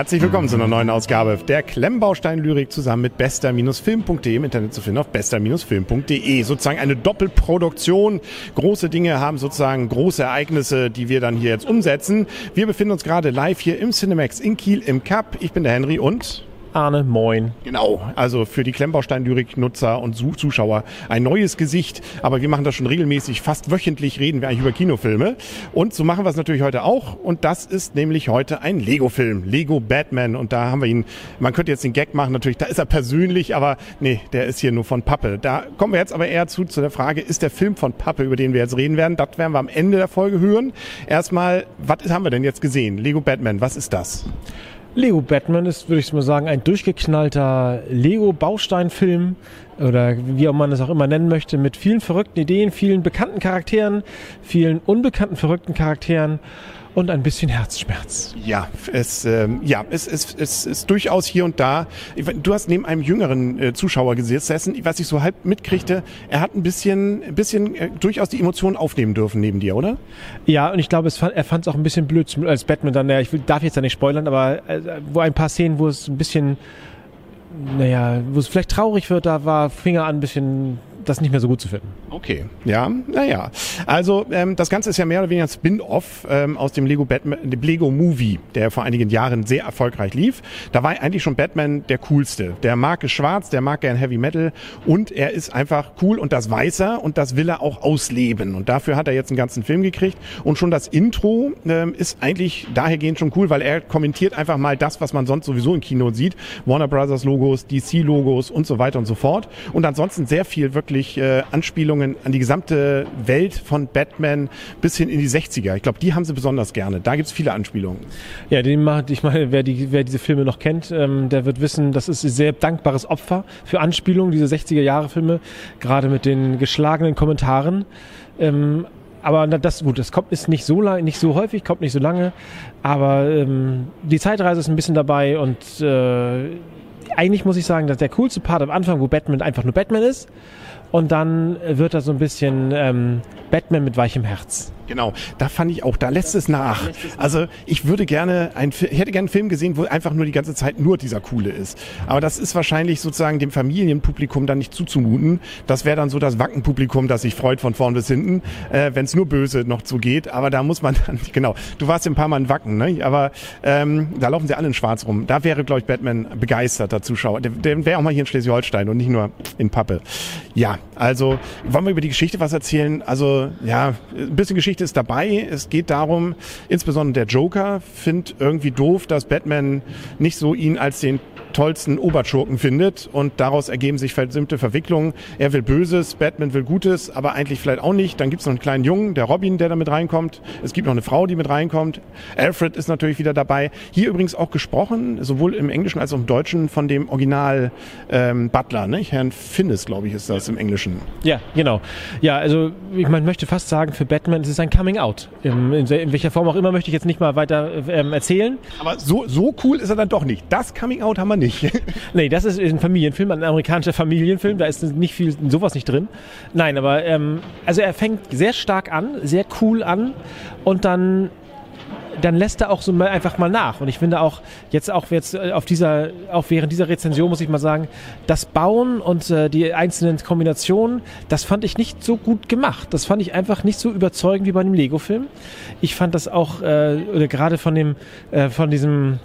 Herzlich willkommen zu einer neuen Ausgabe der Klemmbaustein-Lyrik zusammen mit bester-film.de im Internet zu finden auf bester-film.de. Sozusagen eine Doppelproduktion. Große Dinge haben sozusagen große Ereignisse, die wir dann hier jetzt umsetzen. Wir befinden uns gerade live hier im Cinemax in Kiel im Cup. Ich bin der Henry und Arne, moin. Genau, also für die Klemmbaustein-Lyrik-Nutzer und Zuschauer ein neues Gesicht. Aber wir machen das schon regelmäßig, fast wöchentlich reden wir eigentlich über Kinofilme. Und so machen wir es natürlich heute auch. Und das ist nämlich heute ein Lego-Film, Lego Batman. Und da haben wir ihn, man könnte jetzt den Gag machen, natürlich, da ist er persönlich, aber nee, der ist hier nur von Pappe. Da kommen wir jetzt aber eher zu, zu der Frage, ist der Film von Pappe, über den wir jetzt reden werden? Das werden wir am Ende der Folge hören. Erstmal, was haben wir denn jetzt gesehen? Lego Batman, was ist das? Lego Batman ist, würde ich mal sagen, ein durchgeknallter Lego-Bausteinfilm oder wie auch man es auch immer nennen möchte, mit vielen verrückten Ideen, vielen bekannten Charakteren, vielen unbekannten verrückten Charakteren und ein bisschen Herzschmerz. Ja, es, ähm, ja, es, es, es ist durchaus hier und da. Du hast neben einem jüngeren äh, Zuschauer gesessen, was ich so halb mitkriegte. Er hat ein bisschen, ein bisschen äh, durchaus die Emotionen aufnehmen dürfen neben dir, oder? Ja, und ich glaube, fand, er fand es auch ein bisschen blöd als Batman dann. Ja, ich will, darf jetzt ja nicht spoilern, aber äh, wo ein paar Szenen, wo es ein bisschen naja, wo es vielleicht traurig wird, da war Finger an ein bisschen das nicht mehr so gut zu finden. Okay, ja, naja. Also ähm, das Ganze ist ja mehr oder weniger ein Spin-off ähm, aus dem Lego Batman, dem Lego Movie, der vor einigen Jahren sehr erfolgreich lief. Da war eigentlich schon Batman der coolste. Der mag es schwarz, der mag gern Heavy Metal und er ist einfach cool und das weiß er und das will er auch ausleben. Und dafür hat er jetzt einen ganzen Film gekriegt und schon das Intro ähm, ist eigentlich dahergehend schon cool, weil er kommentiert einfach mal das, was man sonst sowieso im Kino sieht. Warner Brothers Logos, DC Logos und so weiter und so fort. Und ansonsten sehr viel wirklich wirklich äh, Anspielungen an die gesamte Welt von Batman bis hin in die 60er. Ich glaube, die haben sie besonders gerne. Da gibt es viele Anspielungen. Ja, den macht, ich meine, wer, die, wer diese Filme noch kennt, ähm, der wird wissen, das ist ein sehr dankbares Opfer für Anspielungen, diese 60er-Jahre-Filme, gerade mit den geschlagenen Kommentaren. Ähm, aber das gut, das kommt ist nicht so lang, nicht so häufig, kommt nicht so lange, aber ähm, die Zeitreise ist ein bisschen dabei und äh, eigentlich muss ich sagen, dass der coolste Part am Anfang, wo Batman einfach nur Batman ist, und dann wird er so ein bisschen ähm, Batman mit weichem Herz. Genau, da fand ich auch, da lässt es nach. Also ich würde gerne, ein, ich hätte gerne einen Film gesehen, wo einfach nur die ganze Zeit nur dieser Coole ist. Aber das ist wahrscheinlich sozusagen dem Familienpublikum dann nicht zuzumuten. Das wäre dann so das Wackenpublikum, das sich freut von vorn bis hinten, äh, wenn es nur böse noch zugeht. Aber da muss man dann, genau, du warst ein paar Mal in Wacken, ne? aber ähm, da laufen sie alle in schwarz rum. Da wäre, glaube ich, Batman begeisterter Zuschauer. Der, der wäre auch mal hier in Schleswig-Holstein und nicht nur in Pappe. Ja, also wollen wir über die Geschichte was erzählen? Also ja, ein bisschen Geschichte ist dabei. Es geht darum, insbesondere der Joker findet irgendwie doof, dass Batman nicht so ihn als den tollsten Oberschurken findet und daraus ergeben sich versimmte Verwicklungen. Er will Böses, Batman will Gutes, aber eigentlich vielleicht auch nicht. Dann gibt es noch einen kleinen Jungen, der Robin, der da mit reinkommt. Es gibt noch eine Frau, die mit reinkommt. Alfred ist natürlich wieder dabei. Hier übrigens auch gesprochen, sowohl im Englischen als auch im Deutschen, von dem Original ähm, Butler, ne? Herrn Finnis, glaube ich, ist das im Englischen. Ja, genau. Ja, also ich man möchte fast sagen, für Batman ist es ein Coming Out. In, in, in welcher Form auch immer möchte ich jetzt nicht mal weiter ähm, erzählen. Aber so, so cool ist er dann doch nicht. Das Coming Out haben wir nicht. nee, das ist ein Familienfilm, ein amerikanischer Familienfilm, da ist nicht viel, sowas nicht drin. Nein, aber ähm, also er fängt sehr stark an, sehr cool an und dann dann lässt er auch so mal einfach mal nach. Und ich finde auch jetzt auch jetzt äh, auf dieser, auch während dieser Rezension muss ich mal sagen, das Bauen und äh, die einzelnen Kombinationen, das fand ich nicht so gut gemacht. Das fand ich einfach nicht so überzeugend wie bei einem Lego-Film. Ich fand das auch äh, oder gerade von dem, äh, von diesem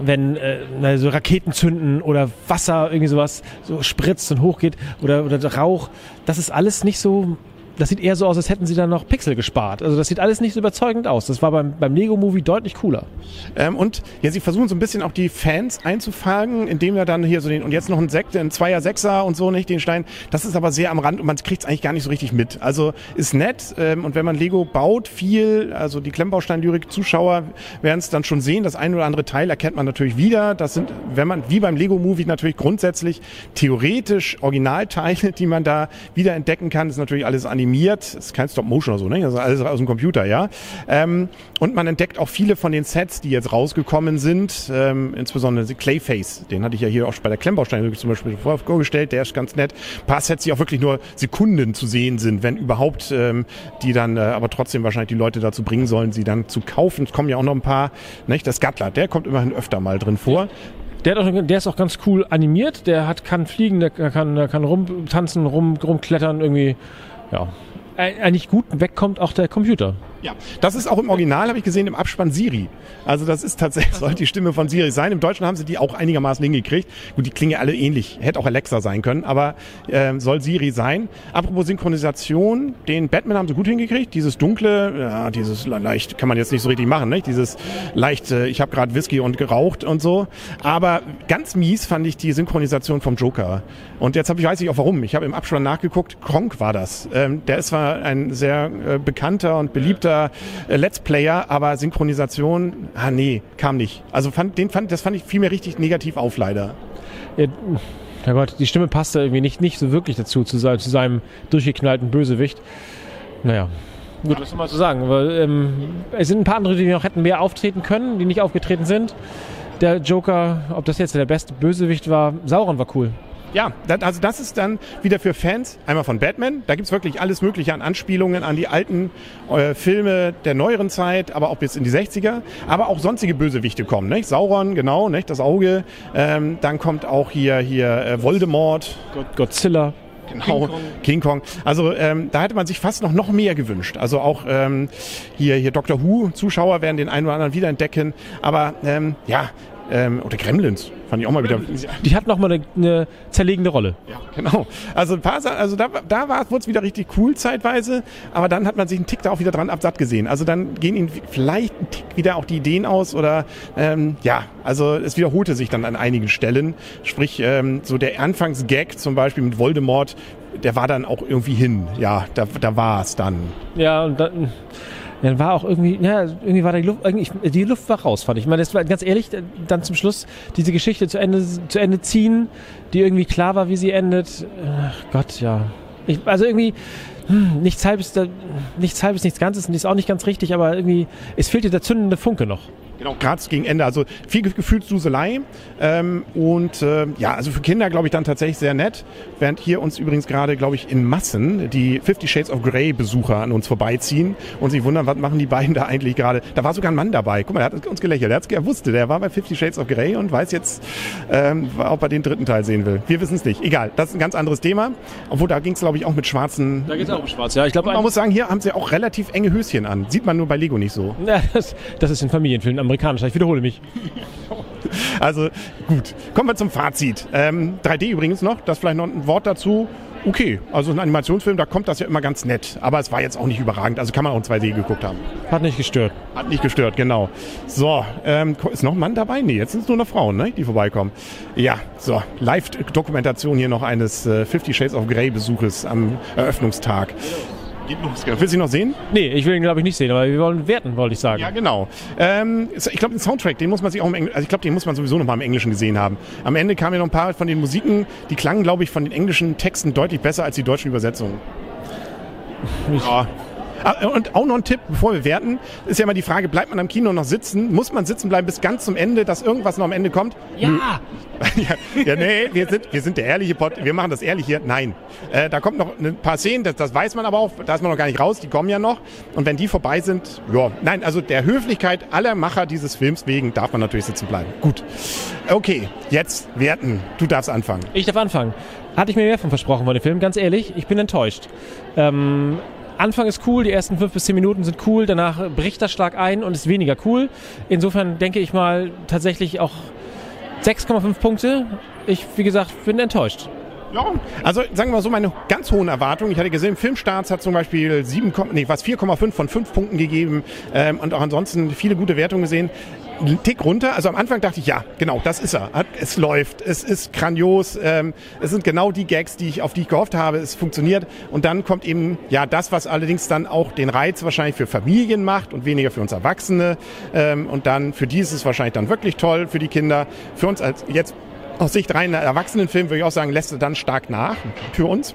wenn äh, so Raketen zünden oder Wasser irgendwie sowas so spritzt und hochgeht oder, oder Rauch, das ist alles nicht so das sieht eher so aus, als hätten sie da noch Pixel gespart. Also das sieht alles nicht so überzeugend aus. Das war beim, beim Lego-Movie deutlich cooler. Ähm, und ja, sie versuchen so ein bisschen auch die Fans einzufangen, indem er dann hier so den, und jetzt noch ein Sekt, ein Zweier, Sechser und so, nicht den Stein. Das ist aber sehr am Rand und man kriegt es eigentlich gar nicht so richtig mit. Also ist nett ähm, und wenn man Lego baut, viel, also die Klemmbaustein-Lyrik-Zuschauer werden es dann schon sehen. Das ein oder andere Teil erkennt man natürlich wieder. Das sind, wenn man, wie beim Lego-Movie natürlich grundsätzlich theoretisch Originalteile, die man da wieder entdecken kann. Das ist natürlich alles animiert animiert, ist kein Stop-Motion oder so, ne? Also alles aus dem Computer, ja. Ähm, und man entdeckt auch viele von den Sets, die jetzt rausgekommen sind, ähm, insbesondere Clayface, den hatte ich ja hier auch bei der Klemmbaustein zum Beispiel vorgestellt, der ist ganz nett. Ein paar Sets, die auch wirklich nur Sekunden zu sehen sind, wenn überhaupt, ähm, die dann äh, aber trotzdem wahrscheinlich die Leute dazu bringen sollen, sie dann zu kaufen. Es kommen ja auch noch ein paar, nicht? Das Gatler, der kommt immerhin öfter mal drin vor. Der, hat auch, der ist auch ganz cool animiert. Der hat, kann fliegen, der kann, der kann rumtanzen, rum, rumklettern, irgendwie. Ja. Eigentlich gut wegkommt auch der Computer. Ja, das ist auch im Original, habe ich gesehen, im Abspann Siri. Also das ist tatsächlich, soll die Stimme von Siri sein. Im Deutschen haben sie die auch einigermaßen hingekriegt. Gut, die klingen ja alle ähnlich. Hätte auch Alexa sein können, aber äh, soll Siri sein. Apropos Synchronisation, den Batman haben sie gut hingekriegt. Dieses dunkle, ja, dieses leicht, kann man jetzt nicht so richtig machen, ne? Dieses leicht, äh, ich habe gerade Whisky und geraucht und so. Aber ganz mies fand ich die Synchronisation vom Joker. Und jetzt habe ich, weiß ich auch warum. Ich habe im Abspann nachgeguckt, Kronk war das. Ähm, der ist zwar ein sehr äh, bekannter und beliebter guter äh, Let's Player, aber Synchronisation, ah nee, kam nicht. Also fand, den fand, das fand ich vielmehr richtig negativ auf, leider. Ja, ja Gott, die Stimme passte irgendwie nicht, nicht so wirklich dazu, zu, zu seinem durchgeknallten Bösewicht. Naja. Gut, was soll man so sagen? Aber, ähm, es sind ein paar andere, die noch hätten mehr auftreten können, die nicht aufgetreten sind. Der Joker, ob das jetzt der beste Bösewicht war, Sauron war cool. Ja, das, also das ist dann wieder für Fans, einmal von Batman, da gibt's wirklich alles Mögliche an Anspielungen an die alten äh, Filme der neueren Zeit, aber auch bis in die 60er, aber auch sonstige Bösewichte kommen, nicht? Sauron, genau, nicht? das Auge, ähm, dann kommt auch hier, hier äh, Voldemort. Godzilla. Genau, King Kong. King Kong. Also ähm, da hätte man sich fast noch, noch mehr gewünscht. Also auch ähm, hier, hier Doctor Who, Zuschauer werden den einen oder anderen wiederentdecken. Aber ähm, ja, ähm, oder Gremlins, fand ich auch mal wieder. Die hat nochmal eine, eine zerlegende Rolle. Ja, genau. Also ein paar also da, da wurde es wieder richtig cool zeitweise, aber dann hat man sich einen Tick da auch wieder dran absatt gesehen. Also dann gehen ihnen vielleicht ein Tick wieder auch die Ideen aus oder ähm, ja, also es wiederholte sich dann an einigen Stellen. Sprich, ähm, so der Anfangsgag zum Beispiel mit Voldemort, der war dann auch irgendwie hin. Ja, da, da war es dann. Ja, und dann dann war auch irgendwie, ja, irgendwie war die Luft, irgendwie, die Luft war raus, fand ich. Ich meine, das war ganz ehrlich, dann zum Schluss diese Geschichte zu Ende, zu Ende ziehen, die irgendwie klar war, wie sie endet. Ach Gott, ja. Ich, also irgendwie, hm, nichts halbes, nichts halbes, nichts Ganzes, ist auch nicht ganz richtig, aber irgendwie, es fehlte der zündende Funke noch. Genau, gerade gegen Ende. Also viel Gefühlsduselei. Ähm, und äh, ja, also für Kinder, glaube ich, dann tatsächlich sehr nett. Während hier uns übrigens gerade, glaube ich, in Massen die Fifty Shades of Grey Besucher an uns vorbeiziehen und sich wundern, was machen die beiden da eigentlich gerade. Da war sogar ein Mann dabei. Guck mal, er hat uns gelächelt. Er, er wusste, der war bei Fifty Shades of Grey und weiß jetzt, ähm, ob er den dritten Teil sehen will. Wir wissen es nicht. Egal, das ist ein ganz anderes Thema. Obwohl, da ging es, glaube ich, auch mit schwarzen... Da geht es auch um schwarz, ja. Ich glaube, man muss sagen, hier haben sie auch relativ enge Höschen an. Sieht man nur bei Lego nicht so. Ja, das, das ist in Familienfilmen amerikanischer. Ich wiederhole mich. Also gut, kommen wir zum Fazit. Ähm, 3D übrigens noch, das vielleicht noch ein Wort dazu. Okay, also ein Animationsfilm, da kommt das ja immer ganz nett. Aber es war jetzt auch nicht überragend. Also kann man auch in 2D geguckt haben. Hat nicht gestört. Hat nicht gestört, genau. So, ähm, ist noch ein Mann dabei? Nee, jetzt sind es nur noch Frauen, ne, die vorbeikommen. Ja, so, Live-Dokumentation hier noch eines äh, Fifty Shades of Grey Besuches am Eröffnungstag. Geht los. Willst du ihn noch sehen? Nee, ich will ihn, glaube ich, nicht sehen, aber wir wollen werten, wollte ich sagen. Ja, genau. Ähm, ich glaube, den Soundtrack, den muss man sich auch im Englischen, also ich glaube, den muss man sowieso noch mal im Englischen gesehen haben. Am Ende kamen ja noch ein paar von den Musiken, die klangen, glaube ich, von den englischen Texten deutlich besser als die deutschen Übersetzungen. Ja. Ah, und auch noch ein Tipp, bevor wir werten, ist ja immer die Frage, bleibt man am Kino noch sitzen? Muss man sitzen bleiben bis ganz zum Ende, dass irgendwas noch am Ende kommt? Ja! ja, ja, nee, wir sind, wir sind der ehrliche Pod, wir machen das ehrlich hier. Nein. Äh, da kommt noch ein paar Szenen, das, das weiß man aber auch, da ist man noch gar nicht raus, die kommen ja noch. Und wenn die vorbei sind, ja, nein, also der Höflichkeit aller Macher dieses Films wegen darf man natürlich sitzen bleiben. Gut. Okay, jetzt werten. Du darfst anfangen. Ich darf anfangen. Hatte ich mir mehr von versprochen von dem Film, ganz ehrlich, ich bin enttäuscht. Ähm, Anfang ist cool, die ersten fünf bis zehn Minuten sind cool, danach bricht das stark ein und ist weniger cool. Insofern denke ich mal tatsächlich auch 6,5 Punkte. Ich, wie gesagt, bin enttäuscht. Ja, also sagen wir mal so, meine ganz hohen Erwartungen. Ich hatte gesehen, Filmstarts hat zum Beispiel 7, nee, was 4,5 von 5 Punkten gegeben ähm, und auch ansonsten viele gute Wertungen gesehen. Ein Tick runter. Also am Anfang dachte ich, ja, genau, das ist er. Es läuft, es ist grandios, ähm, es sind genau die Gags, die ich, auf die ich gehofft habe, es funktioniert. Und dann kommt eben ja das, was allerdings dann auch den Reiz wahrscheinlich für Familien macht und weniger für uns Erwachsene. Ähm, und dann für die ist es wahrscheinlich dann wirklich toll, für die Kinder. Für uns als jetzt aus Sicht rein Erwachsenenfilm würde ich auch sagen, lässt er dann stark nach für uns.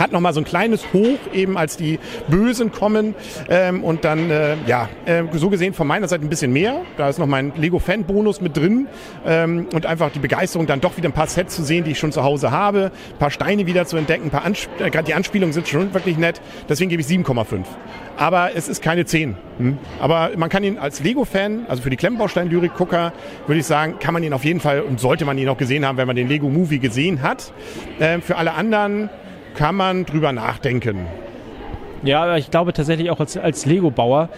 Hat nochmal so ein kleines Hoch, eben als die Bösen kommen. Ähm, und dann, äh, ja, äh, so gesehen von meiner Seite ein bisschen mehr. Da ist noch mein Lego-Fan-Bonus mit drin. Ähm, und einfach die Begeisterung, dann doch wieder ein paar Sets zu sehen, die ich schon zu Hause habe. Ein paar Steine wieder zu entdecken. Ein paar Ansp äh, Gerade die Anspielungen sind schon wirklich nett. Deswegen gebe ich 7,5. Aber es ist keine 10. Hm? Aber man kann ihn als Lego-Fan, also für die Klemmbaustein-Lyrik-Gucker, würde ich sagen, kann man ihn auf jeden Fall und sollte man ihn auch gesehen haben, wenn man den Lego-Movie gesehen hat. Ähm, für alle anderen kann man drüber nachdenken. Ja, aber ich glaube tatsächlich auch als, als Lego-Bauer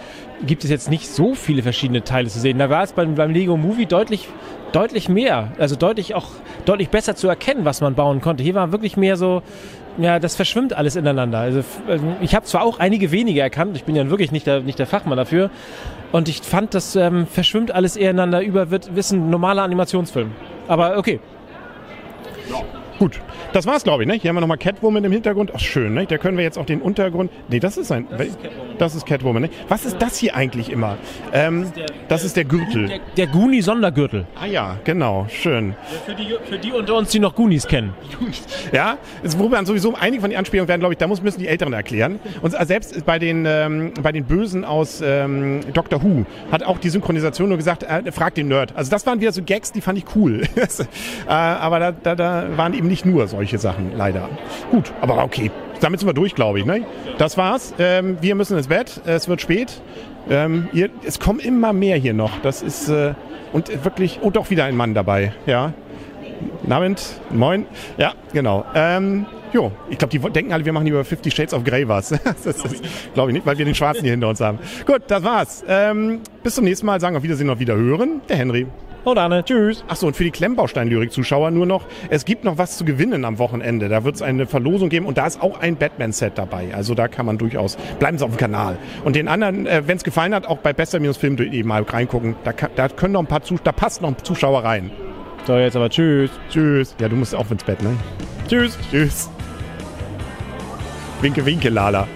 gibt es jetzt nicht so viele verschiedene Teile zu sehen. Da war es beim, beim Lego Movie deutlich, deutlich mehr, also deutlich auch deutlich besser zu erkennen, was man bauen konnte. Hier war wirklich mehr so, ja, das verschwimmt alles ineinander. Also, also ich habe zwar auch einige wenige erkannt, ich bin ja wirklich nicht der, nicht der Fachmann dafür, und ich fand, das ähm, verschwimmt alles eher ineinander über, wird wissen normaler Animationsfilm. Aber okay. Ja. Gut, das war's, glaube ich. Ne? Hier haben wir nochmal Catwoman im Hintergrund. Ach, schön. Ne? Da können wir jetzt auch den Untergrund. Nee, das ist ein. Das ist Catwoman. Das ist Catwoman ne? Was ist das hier eigentlich immer? Ähm, das, ist der, das ist der Gürtel. Der, der Goonie-Sondergürtel. Ah ja, genau. Schön. Für die, für die unter uns, die noch Goonies kennen. ja, es, wo man sowieso einige von den Anspielungen werden, glaube ich, da muss, müssen die Älteren erklären. Und selbst bei den, ähm, bei den Bösen aus ähm, Doctor Who hat auch die Synchronisation nur gesagt, äh, frag den Nerd. Also das waren wieder so Gags, die fand ich cool. äh, aber da, da, da waren eben nicht nur solche Sachen, leider. Gut, aber okay. Damit sind wir durch, glaube ich. Ne? Das war's. Ähm, wir müssen ins Bett. Es wird spät. Ähm, ihr, es kommen immer mehr hier noch. Das ist äh, und wirklich. Oh, doch wieder ein Mann dabei. Ja. Abend, moin. Ja, genau. Ähm, jo, ich glaube, die denken alle, wir machen über 50 Shades of Grey was. das glaube ich nicht, weil wir den Schwarzen hier hinter uns haben. Gut, das war's. Ähm, bis zum nächsten Mal. Sagen auf Wiedersehen, auf Wiederhören. Der Henry. Und Anne, tschüss. Achso, und für die Klemmbaustein-Lyrik-Zuschauer nur noch, es gibt noch was zu gewinnen am Wochenende. Da wird es eine Verlosung geben und da ist auch ein Batman-Set dabei. Also da kann man durchaus, bleiben Sie auf dem Kanal. Und den anderen, äh, wenn es gefallen hat, auch bei besser-film.de mal reingucken. Da, da können noch ein paar Zuschauer, da passt noch ein Zuschauer rein. So, jetzt aber tschüss. Tschüss. Ja, du musst auch ins Bett, ne? Tschüss. Tschüss. Winke, winke, Lala.